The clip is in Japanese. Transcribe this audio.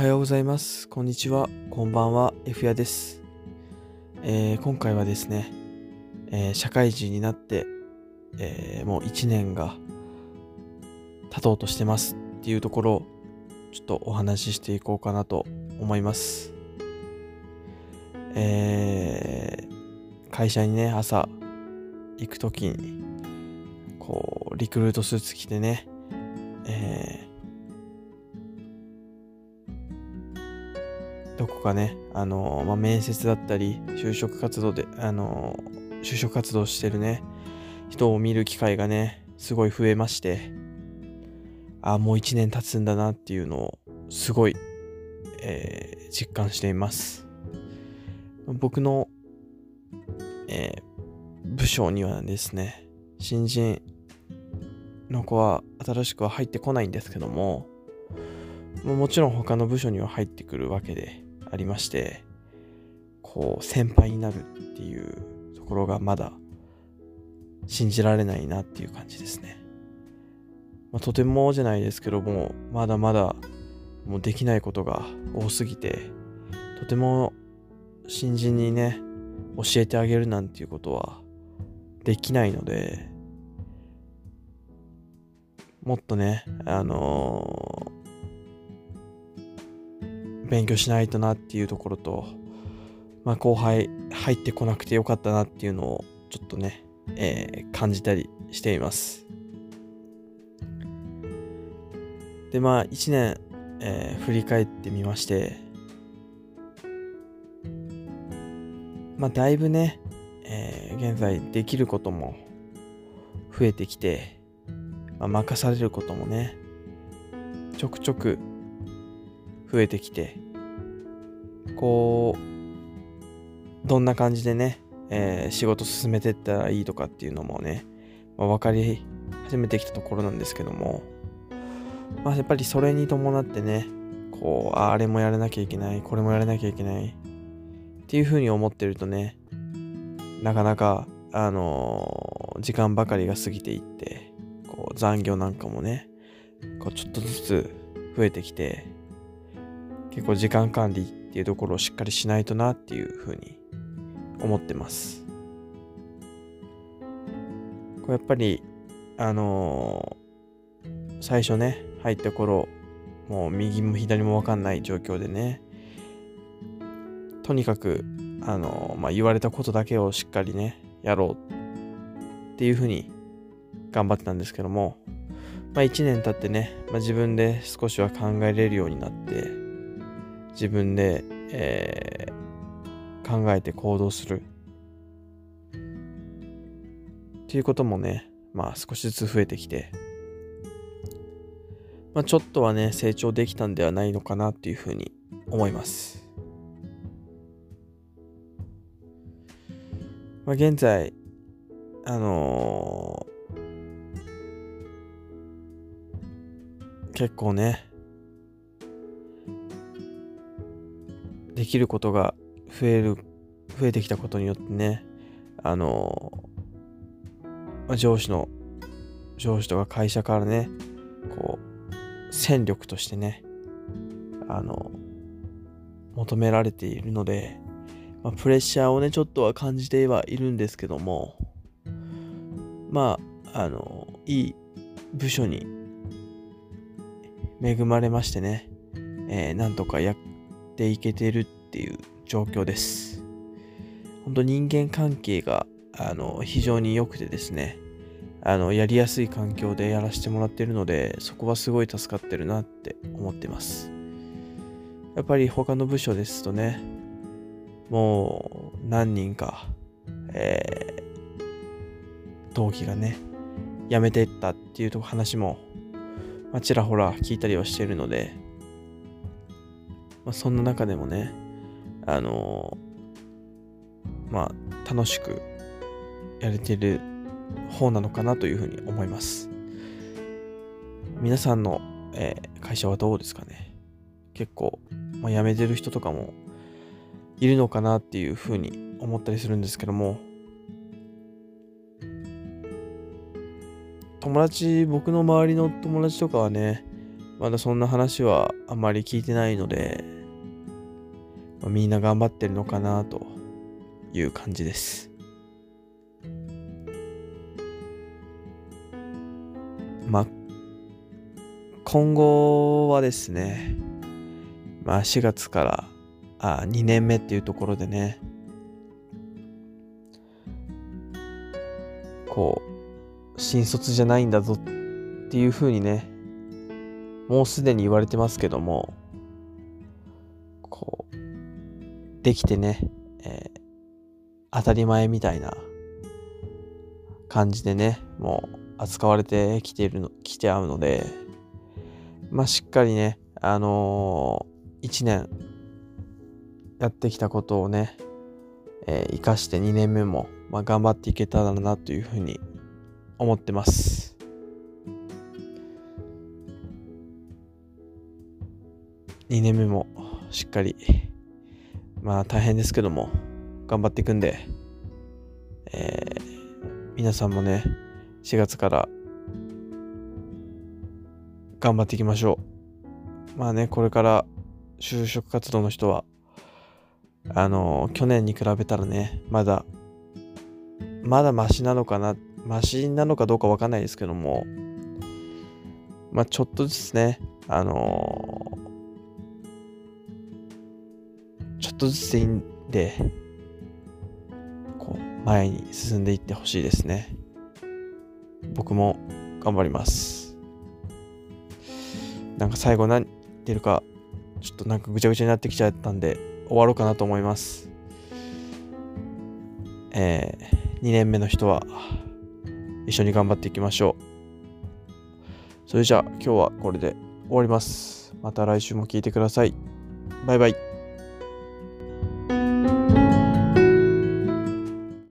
はようございます。こんにちは。こんばんは。F やです。えー今回はですね、えー社会人になって、えーもう1年が経とうとしてますっていうところをちょっとお話ししていこうかなと思います。えー会社にね、朝行くときに、こう、リクルートスーツ着てね、えーどこかね、あのまあ、面接だったり、就職活動で、あの就職活動してるね、人を見る機会がね、すごい増えまして、あ、もう一年経つんだなっていうのを、すごい、えー実感しています。僕の、えー部署にはですね、新人の子は新しくは入ってこないんですけど、ももちろん他の部署には入ってくるわけでありまして、こう、先輩になるっていうところがまだ信じられないなっていう感じですね。まあ、とてもじゃないですけども、まだまだもうできないことが多すぎて、とても新人にね、教えてあげるなんていうことはできないので、もっとね、あのー勉強しないとなっていうところと、まあ、後輩入ってこなくてよかったなっていうのをちょっとね、えー感じたりしています。で、まあ、1年、えー振り返ってみまして、まあ、だいぶね、えー現在できることも増えてきて、まあ、任されることもね、ちょくちょく増えてきて、こう、どんな感じでね、えー仕事進めてったらいいとかっていうのもね、まあ、分かり始めてきたところなんですけども、まあ、やっぱりそれに伴ってね、こう、あれもやらなきゃいけない、これもやらなきゃいけないっていうふうに思ってるとね、なかなか、あのー時間ばかりが過ぎていって、こう、残業なんかもね、こう、ちょっとずつ増えてきて、結構時間管理っていうところをしっかりしないとなっていうふうに思ってます。こうやっぱり、あのー最初ね、入った頃、もう右も左もわかんない状況でね、とにかく、あのーまあ、言われたことだけをしっかりね、やろうっていうふうに頑張ってたんですけども、まあ、1年経ってね、まあ、自分で少しは考えれるようになって、自分で、えー考えて行動する。っていうこともねまあ少しずつ増えてきて。まあちょっとはね成長できたんではないのかなっていうふうに思います。まあ現在あのー結構ねできることが増える増えてきたことによってねあのま上司の上司とか会社からねこう戦力としてねあの求められているので、まあ、プレッシャーをねちょっとは感じてはいるんですけどもまああのいい部署に恵まれましてね、えーなんとかやっていけてるっていう状況です。本当人間関係があの非常に良くてですね、あのやりやすい環境でやらせてもらってるので、そこはすごい助かってるなって思ってます。やっぱり他の部署ですとね、もう何人か、えー同期がね、辞めてったっていうと話も、まあ、ちらほら聞いたりはしてるので、まあ、そんな中でもね、あのーまあ、楽しくやれてる方なのかなというふうに思います。皆さんの、えー会社はどうですかね？結構、まあ、辞めてる人とかもいるのかなっていうふうに思ったりするんですけども、友達、僕の周りの友達とかはね、まだそんな話はあまり聞いてないので、まあ、みんな頑張ってるのかなという感じです。まあ、今後はですね、まあ4月からあ2年目っていうところでね、こう、新卒じゃないんだぞっていうふうにね、もうすでに言われてますけども、こう、できてね、えー、当たり前みたいな感じでね、もう扱われてきているの、来て合うので、まあ、しっかりね、あのー、1年やってきたことをね、えー、生かして2年目も、まあ、頑張っていけたらなというふうに思ってます。2年目もしっかり、まあ大変ですけども、頑張っていくんで、えー、皆さんもね、4月から頑張っていきましょう。まあね、これから就職活動の人は、あの、去年に比べたらね、まだ、まだマシなのかな、マシなのかどうかわかんないですけども、まあちょっとずつね、あのちょっとずつでいいんで、こう、前に進んでいってほしいですね。僕も頑張ります。なんか最後何言ってるか、ちょっとなんかぐちゃぐちゃになってきちゃったんで、終わろうかなと思います。えー、2年目の人は、一緒に頑張っていきましょう。それじゃあ今日はこれで終わります。また来週も聞いてください。バイバイ。